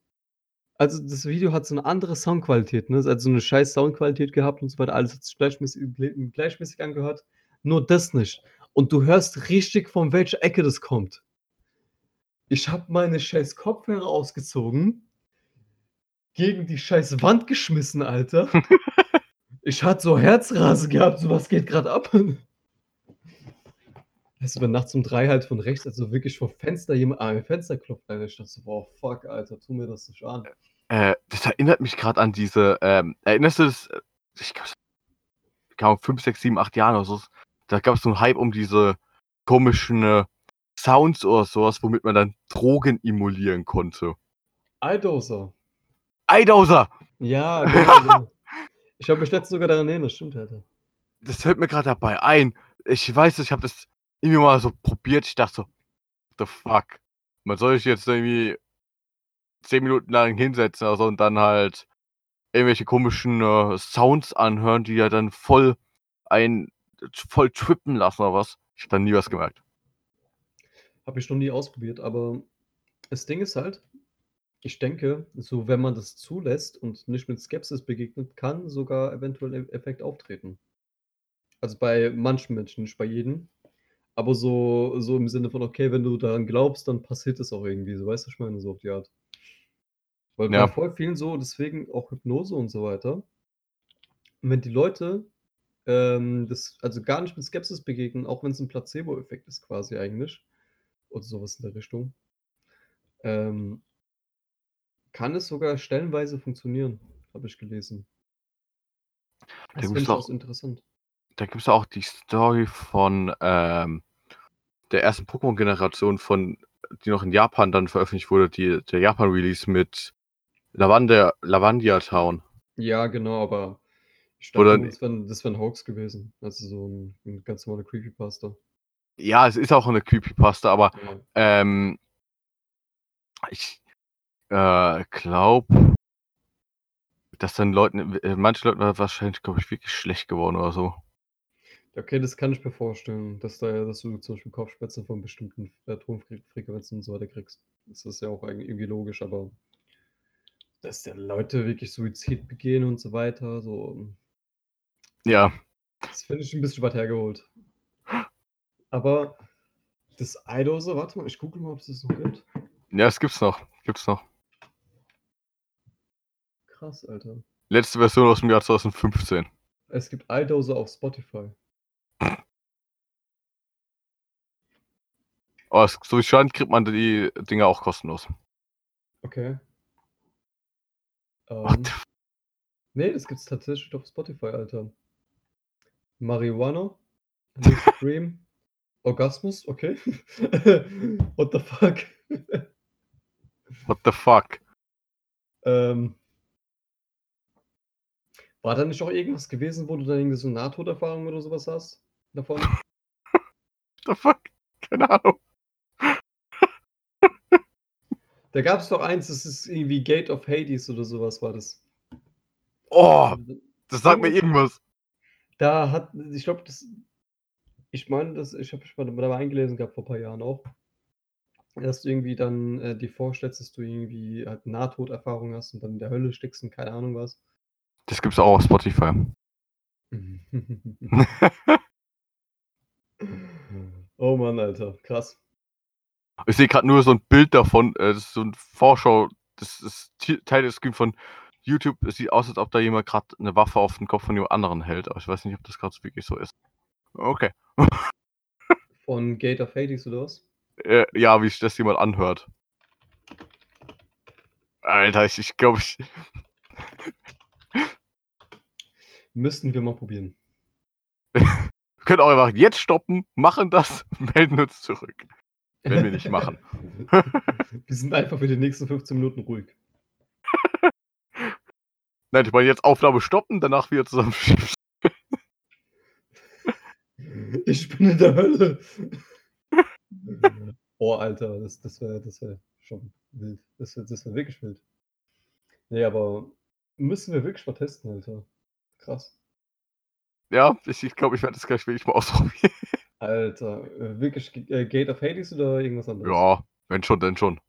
also das Video hat so eine andere Soundqualität, ne? Es hat so eine scheiß Soundqualität gehabt und so weiter. Alles hat sich gleichmäßig, gle- gleichmäßig angehört. Nur das nicht. Und du hörst richtig, von welcher Ecke das kommt. Ich habe meine scheiß Kopfhörer ausgezogen, gegen die scheiß Wand geschmissen, Alter. ich hatte so Herzrasen gehabt, so was geht gerade ab. Weißt du, wenn nachts um drei halt von rechts, also wirklich vom Fenster jemand an mein Fenster klopft, Alter, ich dachte so, boah, fuck, Alter, tu mir das nicht an.
Äh, das erinnert mich gerade an diese, ähm, erinnerst du das, ich glaube, kaum 5, 6, 7, 8 Jahren oder so, da gab es so einen Hype um diese komischen äh, Sounds oder sowas, womit man dann Drogen emulieren konnte.
iDozer.
Eidauser!
Ja, genau. Ich habe mich letztens sogar daran erinnert, stimmt, Alter.
Das fällt mir gerade dabei ein. Ich weiß, ich habe das irgendwie mal so probiert. Ich dachte so, the fuck. Man soll sich jetzt irgendwie 10 Minuten lang hinsetzen oder so und dann halt irgendwelche komischen äh, Sounds anhören, die ja dann voll ein voll trippen lassen oder was. Ich habe dann nie was gemerkt.
Habe ich noch nie ausprobiert, aber das Ding ist halt, ich denke, so wenn man das zulässt und nicht mit Skepsis begegnet, kann sogar eventuell ein Effekt auftreten. Also bei manchen Menschen, nicht bei jedem. Aber so, so im Sinne von, okay, wenn du daran glaubst, dann passiert es auch irgendwie. So weißt du, ich meine, so auf die Art. Weil
Ja.
bei voll vielen so, deswegen auch Hypnose und so weiter. Und wenn die Leute ähm, das also gar nicht mit Skepsis begegnen, auch wenn es ein Placebo-Effekt ist quasi eigentlich, oder sowas in der Richtung, ähm, kann es sogar stellenweise funktionieren, habe ich gelesen.
Da
Das finde ich auch interessant.
Da gibt es auch die Story von ähm, der ersten Pokémon-Generation von, die noch in Japan dann veröffentlicht wurde, die, der Japan-Release mit Lavanda, Lavandia Town.
Ja, genau, aber ich dachte, das wäre wär ein Hoax gewesen. Also so ein, ein ganz normaler Creepypasta.
Ja, es ist auch eine Creepypasta, aber
Ja.
ähm, ich äh, glaube, dass dann Leuten, äh, manche Leuten war wahrscheinlich, glaube ich, wirklich schlecht geworden oder so.
Okay, das kann ich mir vorstellen, dass, da, dass du zum Beispiel Kopfschmerzen von bestimmten äh, Tonfrequenzen und so weiter kriegst. Das ist ja auch eigentlich irgendwie logisch, aber dass ja Leute wirklich Suizid begehen und so weiter, so,
Ja,
das finde ich ein bisschen weit hergeholt. Aber das iDose, warte mal, ich gucke mal, ob es das noch gibt.
ja, es gibt's noch. Gibt's noch.
Krass, Alter.
Letzte Version aus dem Jahr 2015.
Es gibt iDose auf Spotify.
Aber es, so wie scheint, kriegt man die Dinger auch kostenlos.
Okay.
What
Ähm,
the
nee, das gibt's tatsächlich auf Spotify, Alter. Marihuana, Dream, Orgasmus, okay. What the fuck?
What the fuck?
ähm, war da nicht auch irgendwas gewesen, wo du dann irgendwie so Nahtoderfahrung oder sowas hast? Davon?
The fuck? Keine Ahnung.
Da gab es doch eins, das ist irgendwie Gate of Hades oder sowas war das.
Oh, das sagt mir irgendwas.
Da hat, ich glaube, das, ich meine, das, ich habe mich mal dabei eingelesen gehabt vor ein paar Jahren auch, dass du irgendwie dann äh, dir vorstellst, dass du irgendwie halt Nahtoderfahrung hast und dann in der Hölle steckst und keine Ahnung was.
Das gibt's auch auf Spotify.
Oh Mann, Alter, krass.
Ich sehe gerade nur so ein Bild davon, äh, das ist so ein Vorschau, das ist Teil des Screen von YouTube. Es sieht aus, als ob da jemand gerade eine Waffe auf den Kopf von jemand anderen hält, aber ich weiß nicht, ob das gerade wirklich so ist. Okay.
Von Gate of Hades oder was?
Äh, ja, wie sich das jemand anhört. Alter, ich, ich glaube, ich.
Müssten wir mal probieren.
Wir können auch einfach jetzt stoppen, machen das, melden uns zurück. Wenn wir nicht machen.
wir sind einfach für die nächsten 15 Minuten ruhig.
Nein, ich meine jetzt Aufnahme stoppen, danach wieder zusammen.
Ich bin in der Hölle. oh, Alter, das, das wäre das wär schon wild. Das wäre das wär wirklich wild. Nee, aber müssen wir wirklich mal testen, Alter. Krass.
ja, ich glaube, ich, glaub, ich werde das gleich wirklich mal ausprobieren.
Alter, äh, wirklich äh, Gate of Hades oder irgendwas anderes?
ja, wenn schon, dann schon.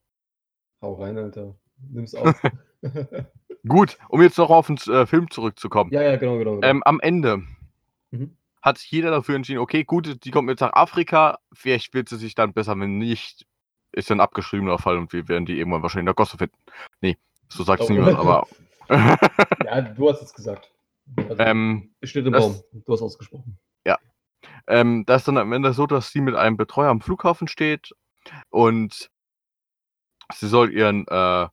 Hau rein, Alter. Nimm's auf.
Gut, um jetzt noch auf den äh, Film zurückzukommen.
ja, ja, genau, genau. genau.
Ähm, am Ende
Mhm.
hat sich jeder dafür entschieden, okay, gut, die kommt jetzt nach Afrika, vielleicht wird sie sich dann besser, wenn nicht, ist ein abgeschriebener Fall und wir werden die irgendwann wahrscheinlich in der Gosse finden. Nee, so sagt es
Oh.
niemand, aber
ja, du hast es gesagt. Also,
ähm,
steht im
das-
Raum. Du hast ausgesprochen.
ähm, da ist dann am Ende so, dass sie mit einem Betreuer am Flughafen steht und sie soll ihren, äh,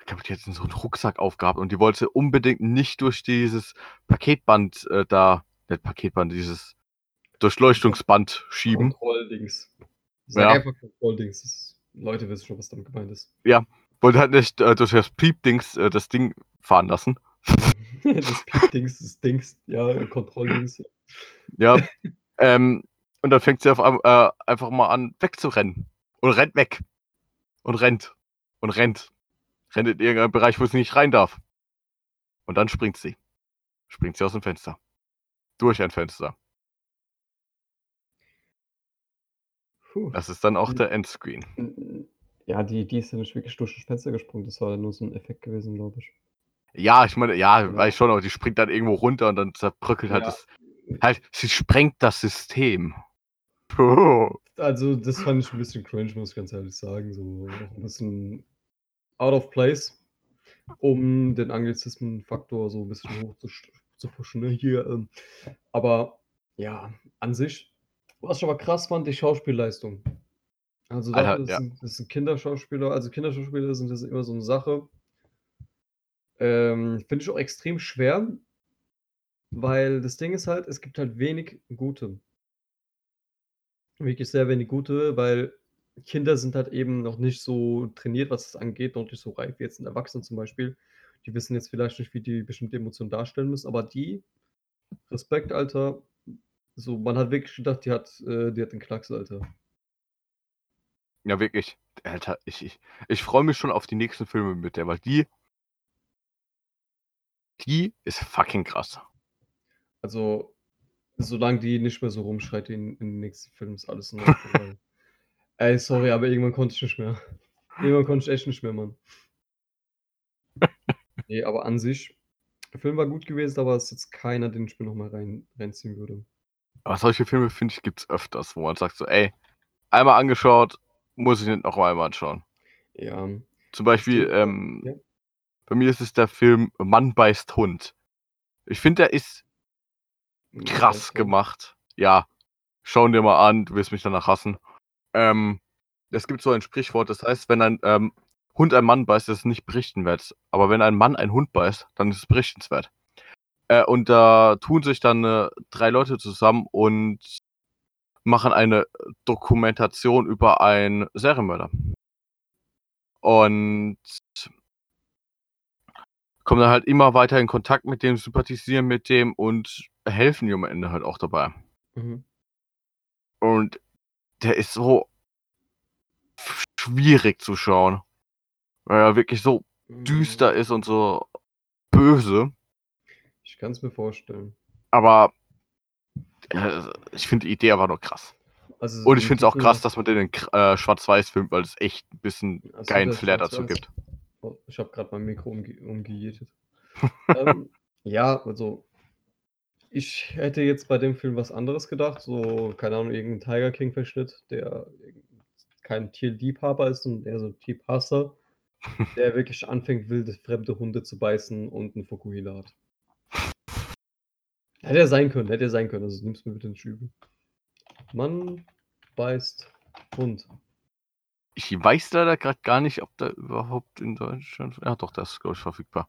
ich glaube, die hat so einen Rucksack aufgehabt und die wollte unbedingt nicht durch dieses Paketband äh, da, nicht Paketband, dieses Durchleuchtungsband schieben.
Kontrolldings. Sag
Ja.
einfach Kontrolldings. Das- Leute wissen schon, was damit gemeint ist.
Wollte halt nicht äh, durch das Piep-Dings äh, das Ding fahren lassen.
das Piep-Dings, das Dings, ja, Kontrolldings.
Ja. ähm, und dann fängt sie auf, äh, einfach mal an, wegzurennen. Und rennt weg. Und rennt. Und rennt. Rennt in irgendeinen Bereich, wo sie nicht rein darf. Und dann springt sie. Springt sie aus dem Fenster. Durch ein Fenster.
Puh.
Das ist dann auch
Mhm.
der Endscreen.
Ja, die, die ist ja nicht wirklich durch das Fenster gesprungen. Das war nur so ein Effekt gewesen, glaube ich.
Ja, ich meine, ja, weiß schon, aber die springt dann irgendwo runter und dann zerbröckelt halt
Ja.
das. Halt, sie sprengt das System. Puh.
Also, das fand ich ein bisschen cringe, muss ich ganz ehrlich sagen. So ein bisschen out of place, um den Anglizismen-Faktor so ein bisschen hoch zu, zu pushen. Ne? Hier, ähm. Aber ja, an sich, was ich aber krass fand, die Schauspielleistung. Also,
Alter,
das,
ja.
sind, das sind Kinderschauspieler. Also, Kinderschauspieler sind das immer so eine Sache. Ähm, Finde ich auch extrem schwer, weil das Ding ist halt, es gibt halt wenig gute. Wirklich sehr wenig gute, weil Kinder sind halt eben noch nicht so trainiert, was das angeht, noch nicht so reif wie jetzt ein Erwachsener zum Beispiel. Die wissen jetzt vielleicht nicht, wie die bestimmte Emotionen darstellen müssen, aber die, Respekt, Alter, so, man hat wirklich gedacht, die hat, äh, die hat den Knacks, Alter.
Ja, wirklich. Alter, ich, ich, ich freue mich schon auf die nächsten Filme mit der, weil die. Die ist fucking krass.
Also, solange die nicht mehr so rumschreit in, in den nächsten Filmen, ist alles in Ordnung. Ey, sorry, aber irgendwann konnte ich nicht mehr. Irgendwann konnte ich echt nicht mehr, Mann. Nee, aber an sich, der Film war gut gewesen, aber es ist jetzt keiner, den ich mir nochmal rein, reinziehen würde.
Aber solche Filme, finde ich, gibt es öfters, wo man sagt so, ey, einmal angeschaut, muss ich nicht noch einmal anschauen.
Ja.
Zum Beispiel, ähm,
ja.
Bei mir ist es der Film Mann beißt Hund. Ich finde, der ist krass
Okay.
gemacht. Ja, schau dir mal an, du wirst mich danach hassen. Ähm, es gibt so ein Sprichwort, das heißt, wenn ein ähm, Hund einen Mann beißt, ist es nicht berichtenwert. Aber wenn ein Mann einen Hund beißt, dann ist es berichtenswert. Äh, und da tun sich dann äh, drei Leute zusammen und machen eine Dokumentation über einen Serienmörder. Und kommen dann halt immer weiter in Kontakt mit dem, sympathisieren mit dem und helfen ihm am Ende halt auch dabei.
Mhm.
Und der ist so schwierig zu schauen. Weil er wirklich so düster ist und so böse.
Ich kann es mir vorstellen.
Aber äh, ich finde die Idee aber nur krass.
Also,
Und ich finde es auch krass, dass man den in äh, Schwarz-Weiß filmt, weil es echt ein bisschen
Also
geilen Flair dazu gibt.
Oh, ich habe gerade mein Mikro umge umgejätet. ähm, ja, also Ich hätte jetzt bei dem Film was anderes gedacht, so, keine Ahnung, irgendein Tiger King-Verschnitt, der kein Tierliebhaber ist und eher so ein Tierhasser, der wirklich anfängt, wilde fremde Hunde zu beißen und einen Fukuhila hat. Hätte er sein können, hätte er sein können, also nimm's mir bitte nicht übel. Mann beißt Hund.
Ich weiß leider gerade gar nicht, ob da überhaupt in Deutschland. Ja, doch, das ist, glaube ich, verfügbar.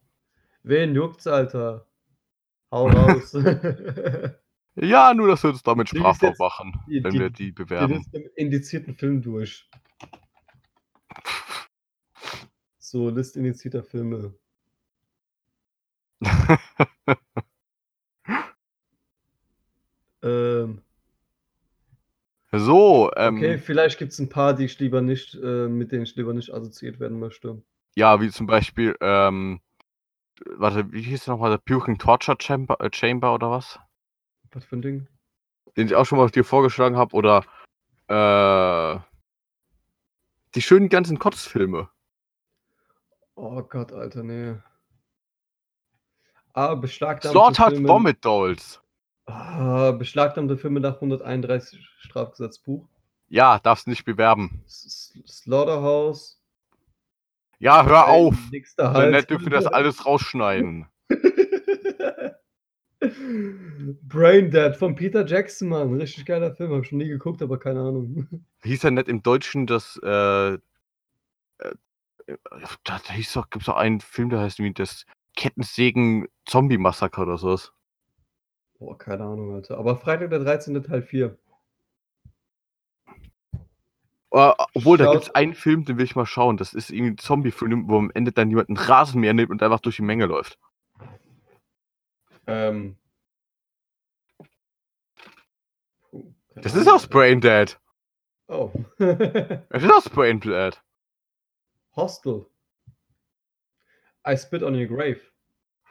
Wen juckt's, Alter? Hau raus.
Ja, nur, dass wir uns damit
Die
strafbar machen,
die-
wenn
die-
wir die bewerben.
sind im indizierten Film durch. So, List indizierter Filme. Ähm,
so, ähm,
okay, vielleicht gibt es ein paar, die ich lieber nicht, äh, mit denen ich lieber nicht assoziiert werden möchte.
ja, wie zum Beispiel, ähm, warte, wie hieß der nochmal, der Puking Torture Chamber, äh, Chamber oder was?
Was für ein Ding?
Den ich auch schon mal dir vorgeschlagen habe, oder äh, die schönen ganzen Kotzfilme.
Oh Gott, Alter, nee. Ah, beschlagnahmte
Slaughtered
Filme.
Vomit Dolls.
Ah, beschlagnahmte Filme nach 131 Strafgesetzbuch.
Ja, darfst nicht bewerben.
S- Slaughterhouse.
Ja, hör auf.
Halt.
nicht, dürfen wir das alles rausschneiden.
Brain Dead von Peter Jackson, Mann. Richtig geiler Film. Hab schon nie geguckt, aber keine Ahnung.
Hieß ja nicht im Deutschen das, äh, äh, da, da hieß doch, gibt's doch einen Film, der heißt wie das Kettensägen-Zombie-Massaker oder sowas.
Boah, keine Ahnung, Alter. Aber Freitag der 13. Teil 4.
Äh, obwohl, da
Schaut-
gibt's einen Film, den will ich mal schauen. Das ist irgendwie ein Zombie-Film, wo am Ende dann jemand einen Rasenmäher nimmt und einfach durch die Menge läuft.
Ähm. Puh,
Das
Ahnung,
ist aus. Brain Dead.
Oh.
Das ist aus Brain Dead.
Hostel. I spit on your grave.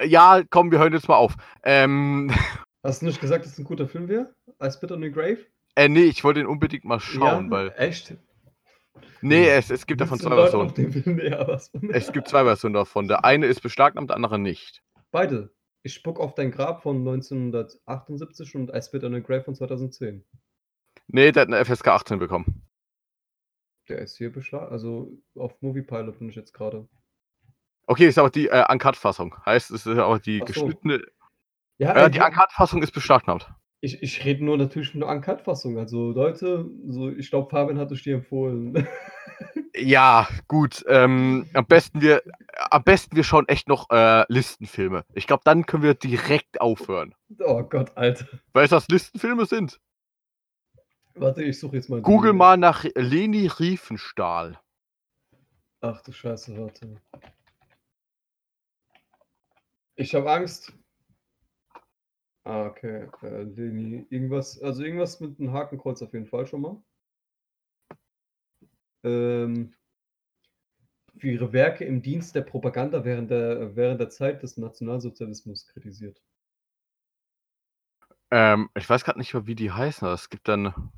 Ja, komm, wir hören jetzt mal auf. Ähm,
Hast du nicht gesagt, dass es ein guter Film wäre? I spit on your grave?
äh, nee, ich wollte ihn unbedingt mal schauen,
ja,
weil.
Echt?
Nee, es, es gibt davon zwei Versionen.
von-
Es gibt zwei Versionen davon. Der eine ist beschlagnahmt, der andere nicht.
Beide. Ich spuck auf dein Grab von 1978 und I spit on your grave von 2010.
Nee, der hat eine FSK 18 bekommen.
Der ist hier beschlagen. Also auf Movie Pilot bin ich jetzt gerade.
Okay, ist aber die äh, Uncut-Fassung. Heißt, es ist aber die
so.
geschnittene.
Ja,
Äh, die Uncut-Fassung ist beschlagnahmt.
ich, ich rede nur natürlich von der Uncut-Fassung. Also Leute, so, ich glaube, Fabian hat es dir empfohlen.
Ja, gut. Ähm, am besten wir, am besten wir schauen echt noch äh, Listenfilme. Ich glaube, dann können wir direkt aufhören.
oh Gott, Alter.
Weißt du, was Listenfilme sind?
Warte, ich suche jetzt mal.
Google mal nach Leni Riefenstahl.
Ach du Scheiße, warte. Ich habe Angst. Ah, okay. Äh, Leni, irgendwas, also irgendwas mit einem Hakenkreuz auf jeden Fall schon mal. Ähm, für ihre Werke im Dienst der Propaganda während der, während der Zeit des Nationalsozialismus kritisiert.
Ähm, ich weiß gerade nicht mehr, wie die heißen. aber Es gibt dann.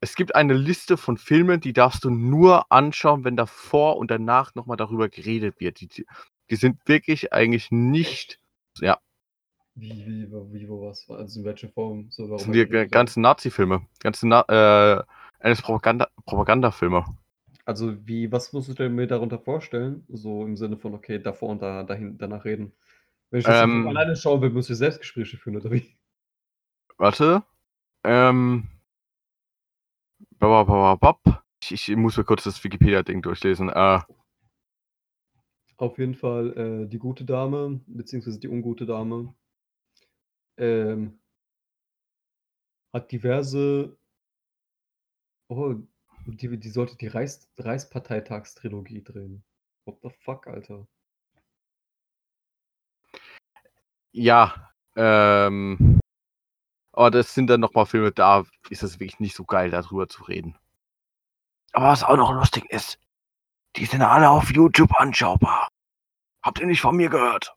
Es gibt eine Liste von Filmen, die darfst du nur anschauen, wenn davor und danach nochmal darüber geredet wird. Die, die- sind wirklich eigentlich nicht. Ja,
Wie, wie, wie, wo, was? Also in welcher Form? So,
das
warum
sind die ganzen Nazi-Filme. Ganze Na äh, eines Propaganda Propagandafilme.
Also wie, was musst du mir darunter vorstellen? So im Sinne von, okay, davor und da, dahin, danach reden. Wenn ich das
Ähm.
alleine schauen will, muss ich Selbstgespräche führen, oder wie?
Warte. Ähm. Ich, ich muss mir kurz das Wikipedia-Ding durchlesen. Äh,
Auf jeden Fall äh, die gute Dame, beziehungsweise die ungute Dame, ähm, hat diverse. Oh, die, die sollte die Reichs, Reichsparteitagstrilogie drehen. What the fuck, Alter?
ja. Ähm. Aber das sind dann nochmal Filme, da ist es wirklich nicht so geil, darüber zu reden. Aber was auch noch lustig ist, die sind alle auf YouTube anschaubar. Habt ihr nicht von mir gehört?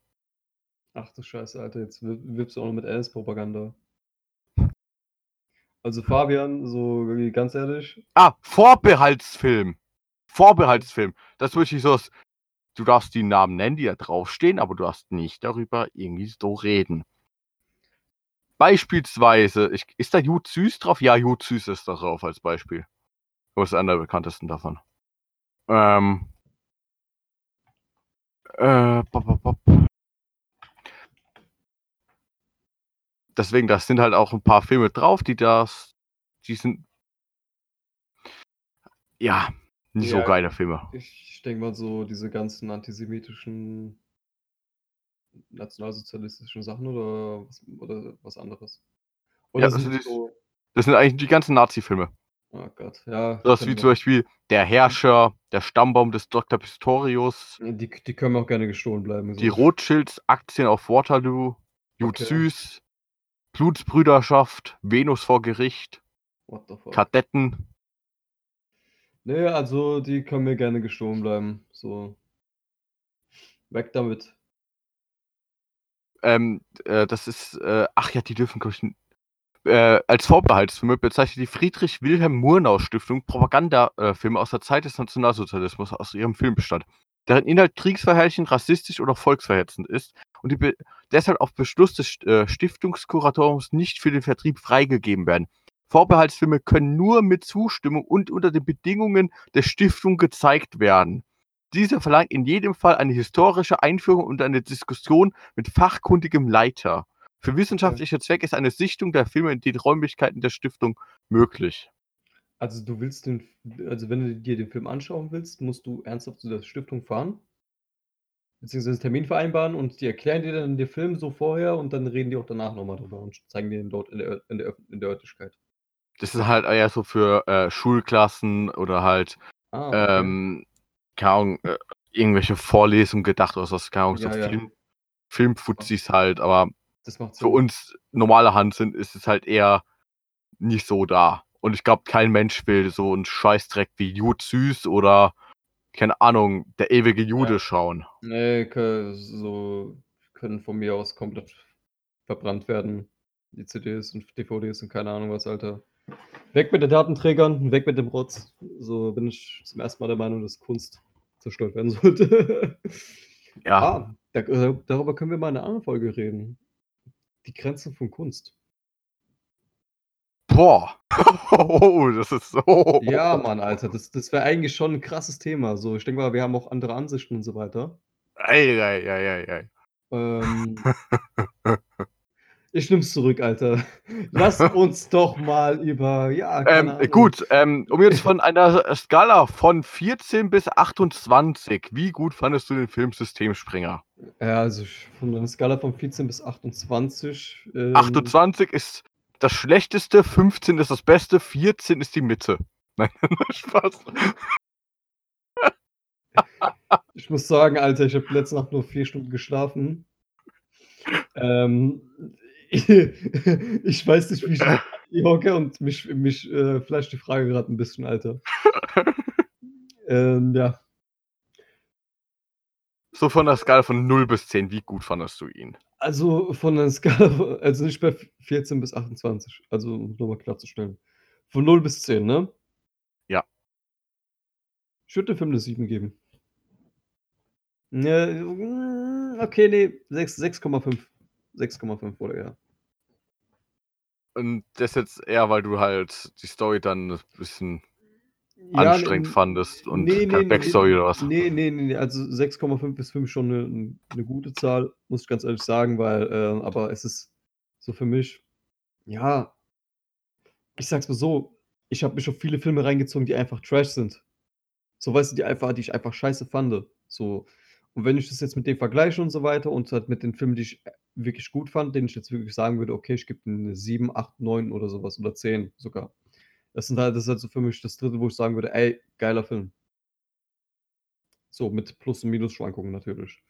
Ach du Scheiße, Alter, jetzt wir- wirbst du auch noch mit Alice-Propaganda. Also Fabian, so ganz ehrlich,
Ah, Vorbehaltsfilm. Vorbehaltsfilm. Das ist wirklich so, du darfst die Namen nennen, die da draufstehen, aber du darfst nicht darüber irgendwie so reden. beispielsweise, ich, ist da Jud Süß drauf? Ja, Jud Süß ist da drauf als Beispiel. Was ist einer der bekanntesten davon? Ähm, äh, bop. Deswegen, das sind halt auch ein paar Filme drauf, die das, die sind, ja, nicht so
Ja.
geile Filme.
Ich denke mal so, diese ganzen antisemitischen, nationalsozialistischen Sachen oder was, oder was anderes? Oder
Ja, das
sind die so,
Das sind eigentlich die ganzen Nazi-Filme.
oh Gott, ja.
Das wie zum Beispiel Der Herrscher, Der Stammbaum des Dr. Pistorius,
Die, die können auch gerne gestohlen bleiben.
Die
so.
Rothschilds, Aktien auf Waterloo, Jud
Okay.
Süß, Blutsbrüderschaft, Venus vor Gericht? Kadetten.
Nee, also die können mir gerne gestohlen bleiben. So. Weg damit.
Ähm, äh, das ist, äh, ach ja, die dürfen, glaub ich, äh, als Vorbehaltsfilme bezeichnet die Friedrich-Wilhelm-Murnau-Stiftung Propagandafilme aus der Zeit des Nationalsozialismus aus ihrem Filmbestand, deren Inhalt kriegsverherrlichend, rassistisch oder volksverhetzend ist und die be deshalb auf Beschluss des äh, Stiftungskuratoriums nicht für den Vertrieb freigegeben werden. Vorbehaltsfilme können nur mit Zustimmung und unter den Bedingungen der Stiftung gezeigt werden. Diese verlangt in jedem Fall eine historische Einführung und eine Diskussion mit fachkundigem Leiter. Für wissenschaftliche Zwecke ist eine Sichtung der Filme in den Räumlichkeiten der Stiftung möglich.
Also du willst den, also wenn du dir den Film anschauen willst, musst du ernsthaft zu der Stiftung fahren, beziehungsweise Termin vereinbaren und die erklären dir dann den Film so vorher und dann reden die auch danach nochmal drüber und zeigen dir den dort in der, in der, in der Örtlichkeit.
Das ist halt eher so für äh, Schulklassen oder halt,
Ah, okay.
ähm, keine Ahnung, äh, irgendwelche Vorlesungen gedacht oder so, keine Ahnung, so
Ja.
Film, Filmfuzis halt, aber für uns normale Hand sind, ist es halt eher nicht so da. Und ich glaube, kein Mensch will so einen Scheißdreck wie Jud Süß oder, keine Ahnung, der ewige Jude
Ja.
schauen.
Nee, so können von mir aus komplett verbrannt werden. Die CDs und DVDs und keine Ahnung was, Alter. Weg mit den Datenträgern, weg mit dem Rotz. So bin ich zum ersten Mal der Meinung, dass Kunst zerstört werden sollte.
Ja,
ah, äh, darüber können wir mal in einer anderen Folge reden. Die Grenzen von Kunst.
Boah. Oh, das ist so.
Ja, Mann, Alter, das, das wäre eigentlich schon ein krasses Thema. So, ich denke mal, wir haben auch andere Ansichten und so weiter.
Ei, ei, ei, ei, ei.
Ähm, ich nehm's zurück, Alter. Lass uns doch mal über, ja,
Ähm, gut, ähm, um jetzt von einer Skala von 14 bis 28, wie gut fandest du den Film Systemspringer?
Ja, also von einer Skala von 14 bis 28. Ähm,
28 ist das Schlechteste, 15 ist das Beste, 14 ist die Mitte. Nein, Spaß.
Ich muss sagen, Alter, ich habe letzte Nacht nur vier Stunden geschlafen. Ähm, ich weiß nicht, wie ich hier hocke und mich, mich äh, flasht die Frage gerade ein bisschen, Alter. ähm, ja,
So von der Skala von 0 bis 10, wie gut fandest du ihn?
Also von einer Skala, also nicht bei 14 bis 28, also um nochmal klarzustellen. Von 0 bis 10, ne?
Ja.
Ich würde dem Film eine 7 geben. Ja, mm, okay, nee, 6 6,5. 6,5 oder ja.
Und das jetzt eher, weil du halt die Story dann ein bisschen
Ja,
anstrengend
nee,
fandest und
nee,
keine
nee,
Backstory
nee,
oder was?
Nee, nee, nee, nee, also 6,5 ist für mich schon eine, eine gute Zahl, muss ich ganz ehrlich sagen, weil, äh, aber es ist so für mich, ja, ich sag's mal so, ich habe mich auf viele Filme reingezogen, die einfach Trash sind. So, weißt du, die einfach, die ich einfach scheiße fand. So. Und wenn ich das jetzt mit dem vergleiche und so weiter und halt mit den Filmen, die ich wirklich gut fand, denen ich jetzt wirklich sagen würde, okay, ich gebe eine 7, 8, 9 oder sowas oder 10 sogar. Das sind halt, das ist halt so für mich das dritte, wo ich sagen würde, ey, geiler Film. So, mit Plus- und Minus-Schwankungen natürlich.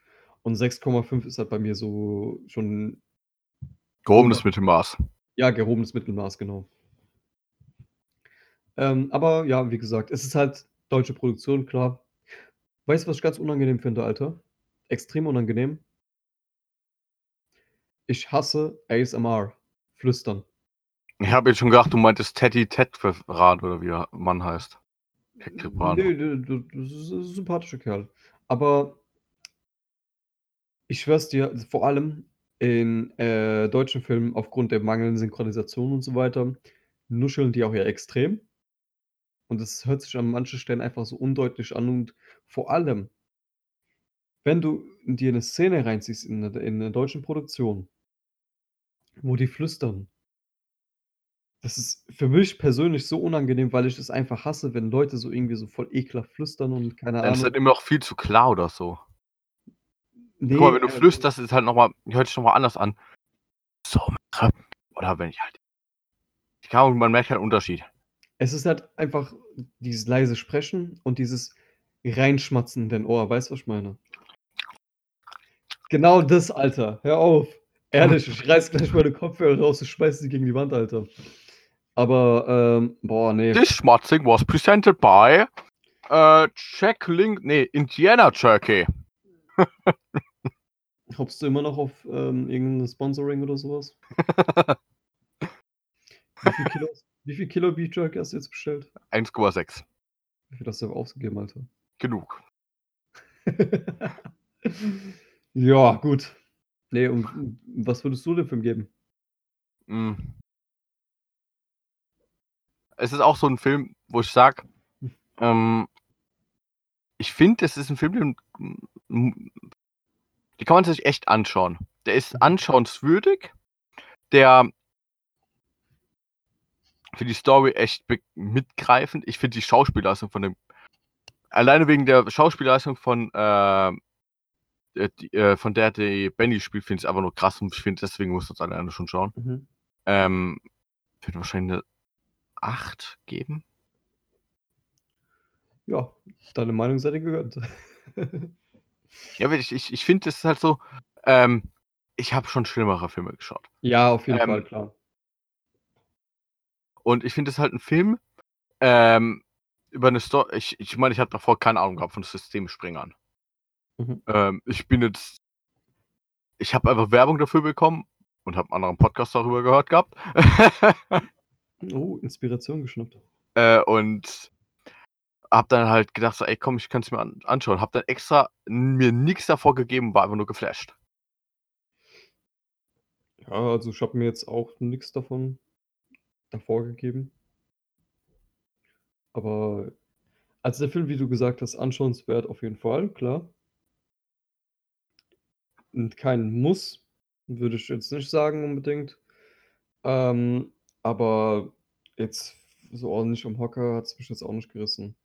Und 6,5 ist halt bei mir so schon,
Gehobenes Mittelmaß.
ja, gehobenes Mittelmaß, genau. Ähm, aber ja, wie gesagt, es ist halt deutsche Produktion, klar. Weißt du, was ich ganz unangenehm finde, Alter? Extrem unangenehm. Ich hasse ASMR. Flüstern.
Ich habe jetzt schon gedacht, du meintest Teddy Tetran oder wie der Mann heißt. Tetran.
Nee, nee, das ist ein sympathischer Kerl. Aber ich schwör's dir, vor allem, in, äh, deutschen Filmen aufgrund der mangelnden Synchronisation und so weiter, nuscheln die auch ja extrem. Und es hört sich an manchen Stellen einfach so undeutlich an und vor allem wenn du dir 'ne Szene reinziehst in in 'ner deutschen Produktion wo die flüstern das ist für mich persönlich so unangenehm, weil ich es einfach hasse, wenn Leute so irgendwie so voll ekelhaft flüstern und keine
Ja, das ist
Ahnung.
halt immer auch viel zu klar oder so.
Ne,
Guck mal, wenn du
äh
flüsterst, ist halt noch mal hört sich noch mal anders an. So oder wenn ich halt keine Ahnung, man merkt halt Unterschied.
Es ist halt einfach dieses leise Sprechen und dieses Reinschmatzen in dein Ohr. Weißt du, was ich meine? Genau das, Alter. Hör auf. Ehrlich, ich reiße gleich meine Kopfhörer raus und schmeiße sie gegen die Wand, Alter. Aber, ähm, boah, ne.
This schmatzing was presented by, äh, Czech Link ne, Indiana Jerky.
Hoppst du immer noch auf, ähm, irgend 'n Sponsoring oder so was? Wie viel Kilo wie viel Kilo Beef Jerky hast du jetzt bestellt?
1,6.
Wie viel hast du ausgegeben, Alter?
Genug.
Ja, gut. Ne, und und was würdest du dem Film geben?
Hm. Es ist auch so 'n Film, wo ich sage, ähm ich finde, das ist 'n Film, den m den kann man sich echt anschauen. Der ist
Mhm.
anschauenswürdig. Der für die Story echt mitgreifend. Ich finde die Schauspielleistung von dem alleine wegen der Schauspielleistung von, ähm, äh, die äh, von der die Benny spielt, finde ich's einfach nur krass und ich finde, deswegen muss man's alleine schon schauen.
Mhm.
Ähm, würde wahrscheinlich 'ne 8 geben.
Ja, deine Meinung sei dir gegönnt.
Ja, aber ich ich ich finde, das ist halt so, ähm ich habe schon schlimmere Filme geschaut.
Ja, auf jeden
Ähm
Fall, klar.
Und ich finde das halt 'n Film, ähm, über 'ne Sto ich ich meine, ich hatte davor keine Ahnung gehabt von Systemsprengern.
Mhm.
Ähm, ich bin jetzt ich habe einfach Werbung dafür bekommen und habe 'n anderen Podcast darüber gehört gehabt.
Oh, Inspiration geschnappt.
Äh, und habe dann halt gedacht so: „Ey, komm, ich kann's mir an anschauen.“ Habe dann extra mir nix davor gegeben, war einfach nur geflasht.
Ja, also ich habe mir jetzt auch nix davon davor gegeben. Aber also der Film, wie du gesagt hast, anschauenswert auf jeden Fall, klar. Und kein Muss, würde ich jetzt nicht sagen unbedingt. Ähm, aber jetzt so ordentlich vom Hocker hat's mich jetzt auch nicht gerissen.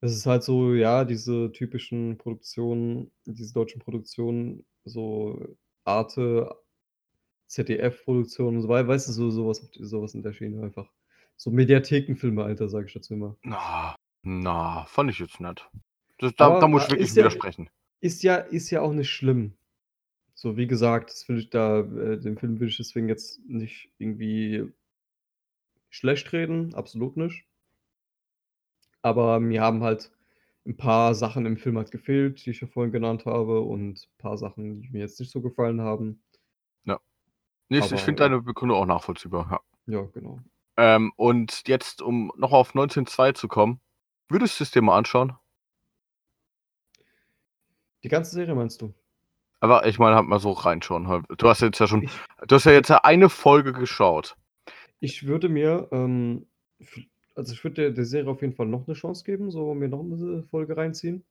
Es ist halt so, ja, diese typischen Produktionen, diese deutschen Produktionen, so Arte, ZDF-Produktionen, so wei weißt du, so so was so was in der Schiene einfach. So Mediathekenfilme, Alter, sage ich dazu immer.
Na, na, fand ich jetzt nicht. Das da
Aber,
da muss ich wirklich
ist ja
widersprechen.
ist ja ist ja auch nicht schlimm. So, wie gesagt, das finde ich da äh, den Film würde ich deswegen jetzt nicht irgendwie schlecht reden, absolut nicht. Aber mir haben halt 'n paar Sachen im Film halt gefehlt, die ich ja vorhin genannt habe und paar Sachen, die mir jetzt nicht so gefallen haben.
Ja. Ich ich finde deine Begründung auch nachvollziehbar, ja.
Ja, genau.
Ähm, und jetzt, um noch auf 1902 zu kommen, würdest du's dir mal anschauen?
Die ganze Serie meinst du?
Aber ich meine halt mal so reinschauen halt. Du hast jetzt ja schon
Ich
du hast ja jetzt ja eine Folge geschaut.
Ich würde mir, ähm, also ich würde der der Serie auf jeden Fall noch 'ne Chance geben, so mir noch 'ne Folge reinziehen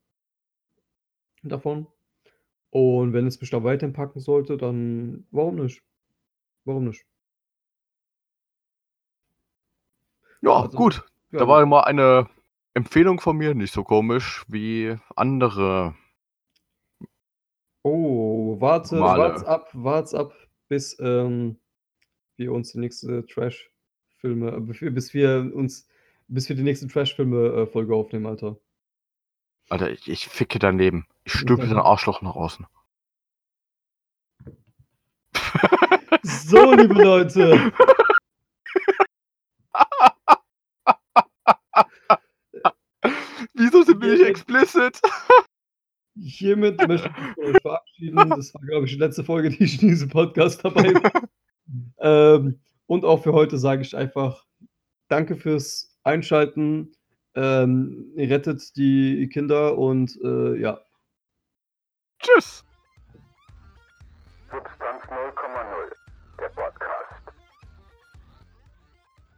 davon. Und wenn es mich da weiterhin packen sollte, dann warum nicht? Warum nicht?
Ja,
Also,
gut.
ja,
Da war mal eine Empfehlung von mir, nicht so komisch wie andere
Oh, warte, wart's
normale
ab, wart's ab, bis, ähm, wir uns die nächste Trash-Filme bis wir uns bis wir die nächste Trash-Filme, äh, Folge aufnehmen, Alter.
Alter, ich ich ficke dein Leben. Ich stülpe dein Arschloch nach außen.
So, liebe Leute.
Wieso sind wir nicht
Hiermit
explicit?
hiermit möchte ich mich euch verabschieden. Das war, glaube ich, die letzte Folge, die ich in diesem Podcast dabei war. Ähm, und auch für heute sage ich einfach danke fürs Einschalten. Ähm, rettet die Kinder und, äh, ja.
Tschüss.